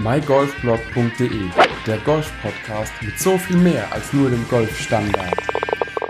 mygolfblog.de, der Golf-Podcast mit so viel mehr als nur dem Golfstandard.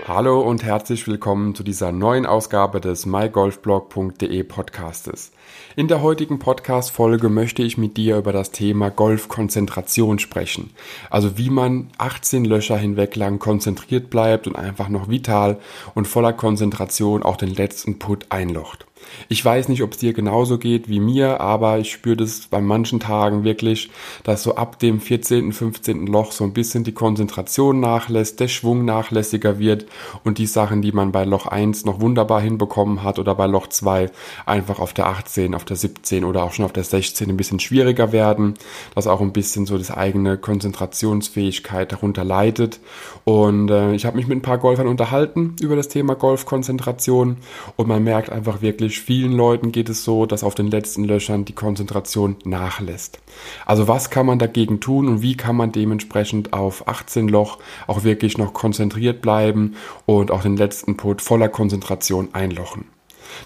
Hallo und herzlich willkommen zu dieser neuen Ausgabe des mygolfblog.de Podcastes. In der heutigen Podcast-Folge möchte ich mit dir über das Thema Golfkonzentration sprechen. Also wie man 18 Löcher hinweg lang konzentriert bleibt und einfach noch vital und voller Konzentration auch den letzten Put einlocht. Ich weiß nicht, ob es dir genauso geht wie mir, aber ich spüre das bei manchen Tagen wirklich, dass so ab dem 14., 15. Loch so ein bisschen die Konzentration nachlässt, der Schwung nachlässiger wird und die Sachen, die man bei Loch 1 noch wunderbar hinbekommen hat oder bei Loch 2 einfach auf der 18, auf der 17 oder auch schon auf der 16 ein bisschen schwieriger werden, dass auch ein bisschen so das eigene Konzentrationsfähigkeit darunter leidet. Und äh, ich habe mich mit ein paar Golfern unterhalten über das Thema Golfkonzentration und man merkt einfach wirklich, vielen Leuten geht es so, dass auf den letzten Löchern die Konzentration nachlässt. Also was kann man dagegen tun und wie kann man dementsprechend auf 18 Loch auch wirklich noch konzentriert bleiben und auch den letzten Put voller Konzentration einlochen?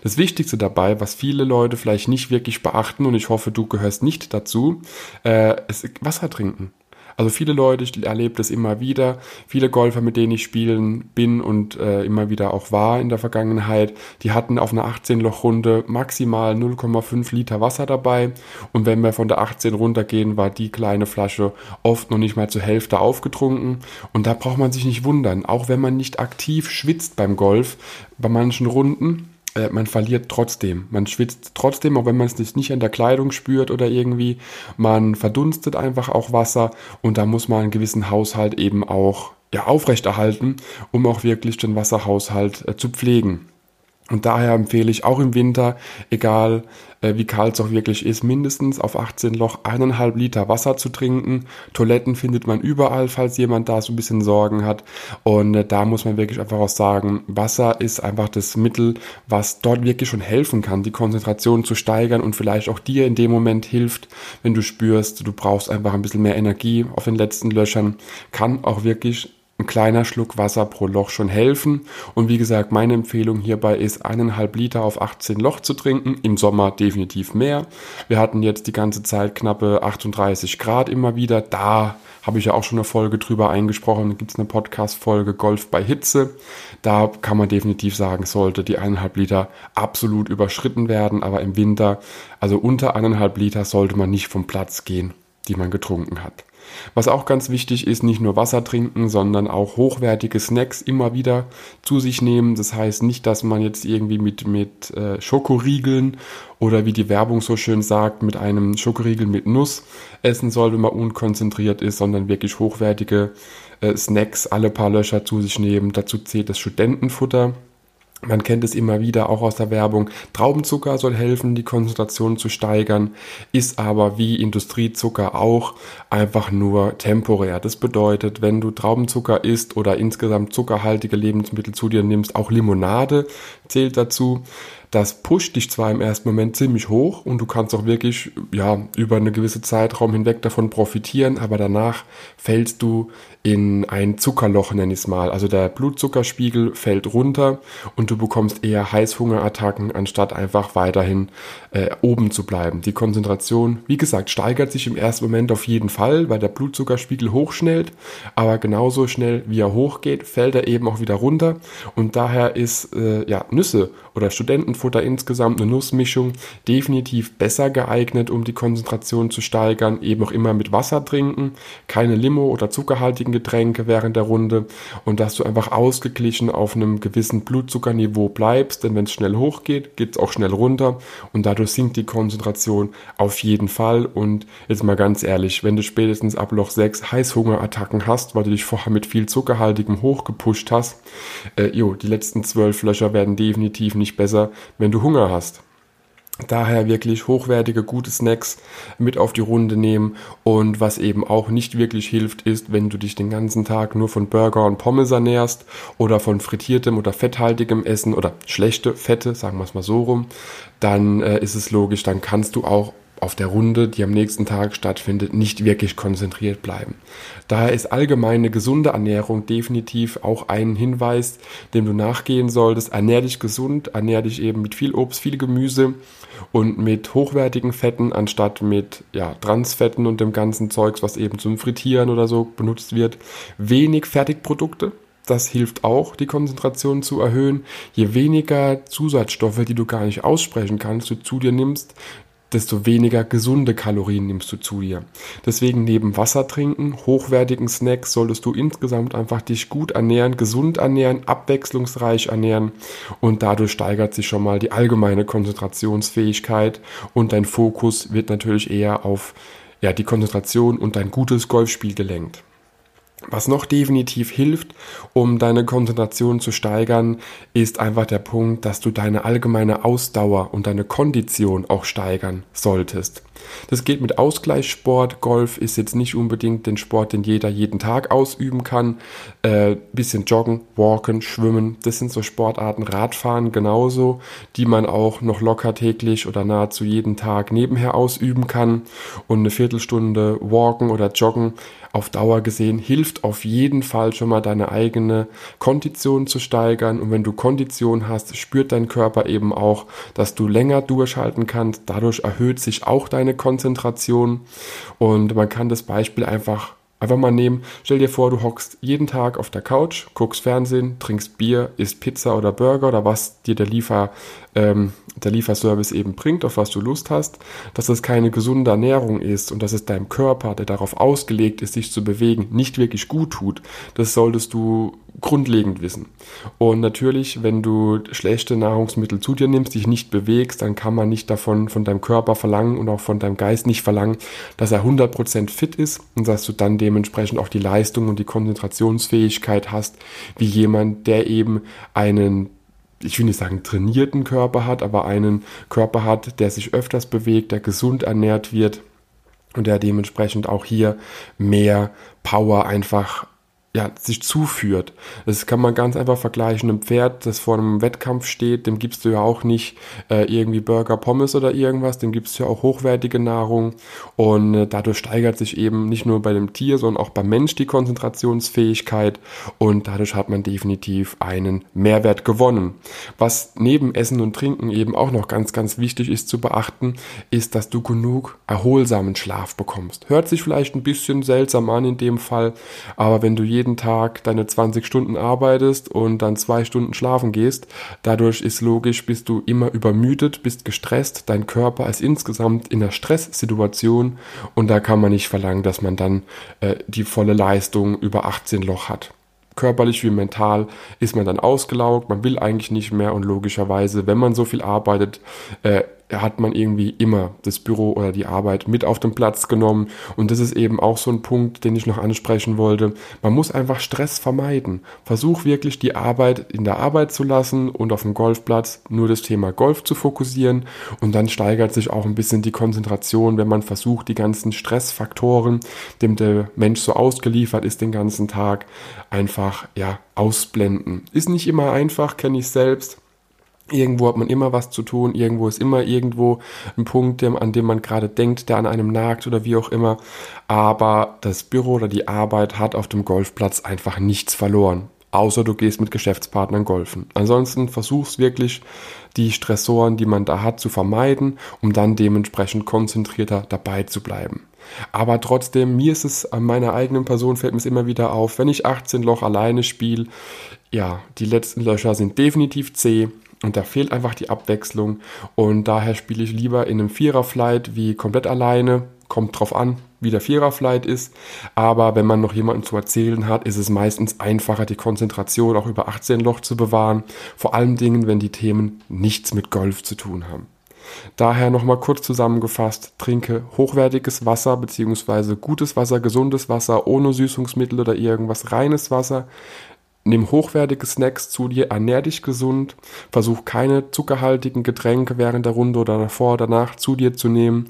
Das Wichtigste dabei, was viele Leute vielleicht nicht wirklich beachten, und ich hoffe, du gehörst nicht dazu, äh, ist Wasser trinken. Also viele Leute, ich erlebe das immer wieder, viele Golfer, mit denen ich spielen bin und äh, immer wieder auch war in der Vergangenheit, die hatten auf einer 18-Loch-Runde maximal 0,5 Liter Wasser dabei. Und wenn wir von der 18 runtergehen, war die kleine Flasche oft noch nicht mal zur Hälfte aufgetrunken. Und da braucht man sich nicht wundern, auch wenn man nicht aktiv schwitzt beim Golf, bei manchen Runden, äh, man verliert trotzdem. Man schwitzt trotzdem, auch wenn man es nicht an der Kleidung spürt oder irgendwie. Man verdunstet einfach auch Wasser und da muss man einen gewissen Haushalt eben auch ja, aufrechterhalten, um auch wirklich den Wasserhaushalt äh, zu pflegen. Und daher empfehle ich auch im Winter, egal äh, wie kalt es auch wirklich ist, mindestens auf 18 Loch eineinhalb Liter Wasser zu trinken. Toiletten findet man überall, falls jemand da so ein bisschen Sorgen hat. Und äh, da muss man wirklich einfach auch sagen, Wasser ist einfach das Mittel, was dort wirklich schon helfen kann, die Konzentration zu steigern und vielleicht auch dir in dem Moment hilft, wenn du spürst, du brauchst einfach ein bisschen mehr Energie auf den letzten Löchern, kann auch wirklich ein kleiner Schluck Wasser pro Loch schon helfen. Und wie gesagt, meine Empfehlung hierbei ist, eineinhalb Liter auf 18 Loch zu trinken. Im Sommer definitiv mehr. Wir hatten jetzt die ganze Zeit knappe 38 Grad immer wieder. Da habe ich ja auch schon eine Folge drüber eingesprochen. Da gibt es eine Podcast-Folge Golf bei Hitze. Da kann man definitiv sagen, sollte die eineinhalb Liter absolut überschritten werden. Aber im Winter, also unter eineinhalb Liter, sollte man nicht vom Platz gehen, die man getrunken hat. Was auch ganz wichtig ist, nicht nur Wasser trinken, sondern auch hochwertige Snacks immer wieder zu sich nehmen. Das heißt nicht, dass man jetzt irgendwie mit, mit äh, Schokoriegeln oder wie die Werbung so schön sagt, mit einem Schokoriegel mit Nuss essen soll, wenn man unkonzentriert ist, sondern wirklich hochwertige äh, Snacks alle paar Löcher zu sich nehmen. Dazu zählt das Studentenfutter man kennt es immer wieder auch aus der Werbung. Traubenzucker soll helfen, die Konzentration zu steigern, ist aber wie Industriezucker auch einfach nur temporär. Das bedeutet, wenn du Traubenzucker isst oder insgesamt zuckerhaltige Lebensmittel zu dir nimmst, auch Limonade zählt dazu, das pusht dich zwar im ersten Moment ziemlich hoch und du kannst auch wirklich ja über eine gewisse Zeitraum hinweg davon profitieren, aber danach fällst du in ein Zuckerloch, nenne ich es mal. Also der Blutzuckerspiegel fällt runter und du bekommst eher Heißhungerattacken, anstatt einfach weiterhin äh, oben zu bleiben. Die Konzentration, wie gesagt, steigert sich im ersten Moment auf jeden Fall, weil der Blutzuckerspiegel hochschnellt, aber genauso schnell wie er hochgeht, fällt er eben auch wieder runter und daher ist äh, ja Nüsse oder Studentenfutter insgesamt eine Nussmischung definitiv besser geeignet, um die Konzentration zu steigern. Eben auch immer mit Wasser trinken, keine Limo oder zuckerhaltigen Getränke während der Runde und dass du einfach ausgeglichen auf einem gewissen Blutzuckerniveau bleibst, denn wenn es schnell hochgeht, geht es auch schnell runter und dadurch sinkt die Konzentration auf jeden Fall. Und jetzt mal ganz ehrlich, wenn du spätestens ab Loch 6 Heißhungerattacken hast, weil du dich vorher mit viel zuckerhaltigem hochgepusht hast, äh, jo, die letzten zwölf Löcher werden definitiv nicht besser, wenn du Hunger hast. Daher wirklich hochwertige, gute Snacks mit auf die Runde nehmen. Und was eben auch nicht wirklich hilft, ist, wenn du dich den ganzen Tag nur von Burger und Pommes ernährst oder von frittiertem oder fetthaltigem Essen oder schlechte Fette, sagen wir es mal so rum, dann äh, ist es logisch, dann kannst du auch auf der Runde, die am nächsten Tag stattfindet, nicht wirklich konzentriert bleiben. Daher ist allgemeine gesunde Ernährung definitiv auch ein Hinweis, dem du nachgehen solltest. Ernähr dich gesund, ernähr dich eben mit viel Obst, viel Gemüse und mit hochwertigen Fetten anstatt mit ja, Transfetten und dem ganzen Zeugs, was eben zum Frittieren oder so benutzt wird. Wenig Fertigprodukte, das hilft auch, die Konzentration zu erhöhen. Je weniger Zusatzstoffe, die du gar nicht aussprechen kannst, du zu dir nimmst, desto weniger gesunde Kalorien nimmst du zu dir. Deswegen neben Wasser trinken, hochwertigen Snacks solltest du insgesamt einfach dich gut ernähren, gesund ernähren, abwechslungsreich ernähren und dadurch steigert sich schon mal die allgemeine Konzentrationsfähigkeit und dein Fokus wird natürlich eher auf ja, die Konzentration und dein gutes Golfspiel gelenkt. Was noch definitiv hilft, um deine Konzentration zu steigern, ist einfach der Punkt, dass du deine allgemeine Ausdauer und deine Kondition auch steigern solltest. Das geht mit Ausgleichssport. Golf ist jetzt nicht unbedingt den Sport, den jeder jeden Tag ausüben kann. Äh, bisschen joggen, walken, schwimmen, das sind so Sportarten. Radfahren genauso, die man auch noch locker täglich oder nahezu jeden Tag nebenher ausüben kann. Und eine Viertelstunde walken oder joggen auf Dauer gesehen hilft auf jeden Fall schon mal deine eigene Kondition zu steigern. Und wenn du Kondition hast, spürt dein Körper eben auch, dass du länger durchhalten kannst. Dadurch erhöht sich auch deine Konzentration. Und man kann das Beispiel einfach Einfach mal nehmen, stell dir vor, du hockst jeden Tag auf der Couch, guckst Fernsehen, trinkst Bier, isst Pizza oder Burger oder was dir der, Liefer, ähm, der Lieferservice eben bringt, auf was du Lust hast, dass es keine gesunde Ernährung ist und dass es deinem Körper, der darauf ausgelegt ist, sich zu bewegen, nicht wirklich gut tut. Das solltest du grundlegend wissen. Und natürlich, wenn du schlechte Nahrungsmittel zu dir nimmst, dich nicht bewegst, dann kann man nicht davon von deinem Körper verlangen und auch von deinem Geist nicht verlangen, dass er 100% fit ist und dass du dann dementsprechend auch die Leistung und die Konzentrationsfähigkeit hast, wie jemand, der eben einen ich will nicht sagen trainierten Körper hat, aber einen Körper hat, der sich öfters bewegt, der gesund ernährt wird und der dementsprechend auch hier mehr Power einfach ja, sich zuführt. Das kann man ganz einfach vergleichen. Ein Pferd, das vor einem Wettkampf steht, dem gibst du ja auch nicht äh, irgendwie Burger, Pommes oder irgendwas, dem gibst du ja auch hochwertige Nahrung und äh, dadurch steigert sich eben nicht nur bei dem Tier, sondern auch beim Mensch die Konzentrationsfähigkeit und dadurch hat man definitiv einen Mehrwert gewonnen. Was neben Essen und Trinken eben auch noch ganz, ganz wichtig ist zu beachten, ist, dass du genug erholsamen Schlaf bekommst. Hört sich vielleicht ein bisschen seltsam an in dem Fall, aber wenn du jeden jeden Tag deine 20 Stunden arbeitest und dann zwei Stunden schlafen gehst. Dadurch ist logisch, bist du immer übermüdet, bist gestresst, dein Körper ist insgesamt in einer Stresssituation und da kann man nicht verlangen, dass man dann äh, die volle Leistung über 18 Loch hat körperlich wie mental ist man dann ausgelaugt, man will eigentlich nicht mehr und logischerweise, wenn man so viel arbeitet, äh, hat man irgendwie immer das Büro oder die Arbeit mit auf den Platz genommen. Und das ist eben auch so ein Punkt, den ich noch ansprechen wollte. Man muss einfach Stress vermeiden. Versuch wirklich die Arbeit in der Arbeit zu lassen und auf dem Golfplatz nur das Thema Golf zu fokussieren. Und dann steigert sich auch ein bisschen die Konzentration, wenn man versucht, die ganzen Stressfaktoren, dem der Mensch so ausgeliefert ist den ganzen Tag, einfach, ja, ausblenden. Ist nicht immer einfach, kenne ich selbst. Irgendwo hat man immer was zu tun, irgendwo ist immer irgendwo ein Punkt, an dem man gerade denkt, der an einem nagt oder wie auch immer. Aber das Büro oder die Arbeit hat auf dem Golfplatz einfach nichts verloren. Außer du gehst mit Geschäftspartnern golfen. Ansonsten versuchst wirklich die Stressoren, die man da hat, zu vermeiden, um dann dementsprechend konzentrierter dabei zu bleiben. Aber trotzdem, mir ist es an meiner eigenen Person fällt mir es immer wieder auf, wenn ich 18 Loch alleine spiele, ja, die letzten Löcher sind definitiv zäh und da fehlt einfach die Abwechslung. Und daher spiele ich lieber in einem Vierer-Flight wie komplett alleine. Kommt drauf an, wie der Vierer-Flight ist. Aber wenn man noch jemanden zu erzählen hat, ist es meistens einfacher, die Konzentration auch über 18 Loch zu bewahren. Vor allen Dingen, wenn die Themen nichts mit Golf zu tun haben. Daher nochmal kurz zusammengefasst, trinke hochwertiges Wasser bzw. gutes Wasser, gesundes Wasser, ohne Süßungsmittel oder irgendwas, reines Wasser. Nimm hochwertige Snacks zu dir, ernähr dich gesund, versuch keine zuckerhaltigen Getränke während der Runde oder davor oder danach zu dir zu nehmen.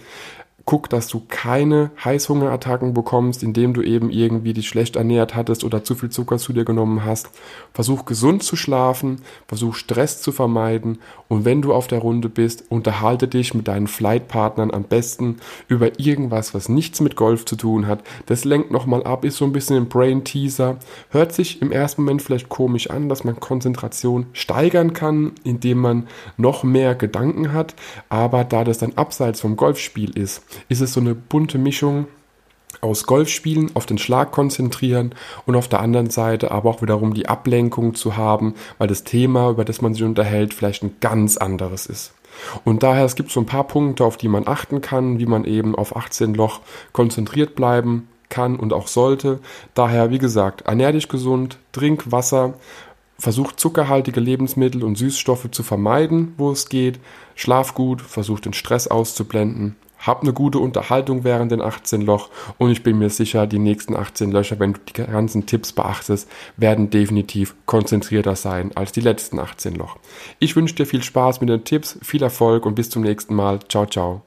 Guck, dass du keine Heißhungerattacken bekommst, indem du eben irgendwie dich schlecht ernährt hattest oder zu viel Zucker zu dir genommen hast. Versuch gesund zu schlafen, versuch Stress zu vermeiden und wenn du auf der Runde bist, unterhalte dich mit deinen Flightpartnern am besten über irgendwas, was nichts mit Golf zu tun hat. Das lenkt nochmal ab, ist so ein bisschen ein Brain Teaser. Hört sich im ersten Moment vielleicht komisch an, dass man Konzentration steigern kann, indem man noch mehr Gedanken hat, aber da das dann abseits vom Golfspiel ist, ist es so eine bunte Mischung aus Golfspielen auf den Schlag konzentrieren und auf der anderen Seite aber auch wiederum die Ablenkung zu haben, weil das Thema, über das man sich unterhält, vielleicht ein ganz anderes ist. Und daher, es gibt so ein paar Punkte, auf die man achten kann, wie man eben auf 18 Loch konzentriert bleiben kann und auch sollte. Daher, wie gesagt, ernähr dich gesund, trink Wasser, versuch zuckerhaltige Lebensmittel und Süßstoffe zu vermeiden, wo es geht, schlaf gut, versuch den Stress auszublenden hab eine gute Unterhaltung während den 18 Loch und ich bin mir sicher, die nächsten 18 Löcher, wenn du die ganzen Tipps beachtest, werden definitiv konzentrierter sein als die letzten 18 Loch. Ich wünsche dir viel Spaß mit den Tipps, viel Erfolg und bis zum nächsten Mal. Ciao, ciao.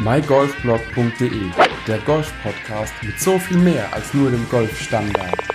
mygolfblog.de, der Golf-Podcast mit so viel mehr als nur dem Golfstandard.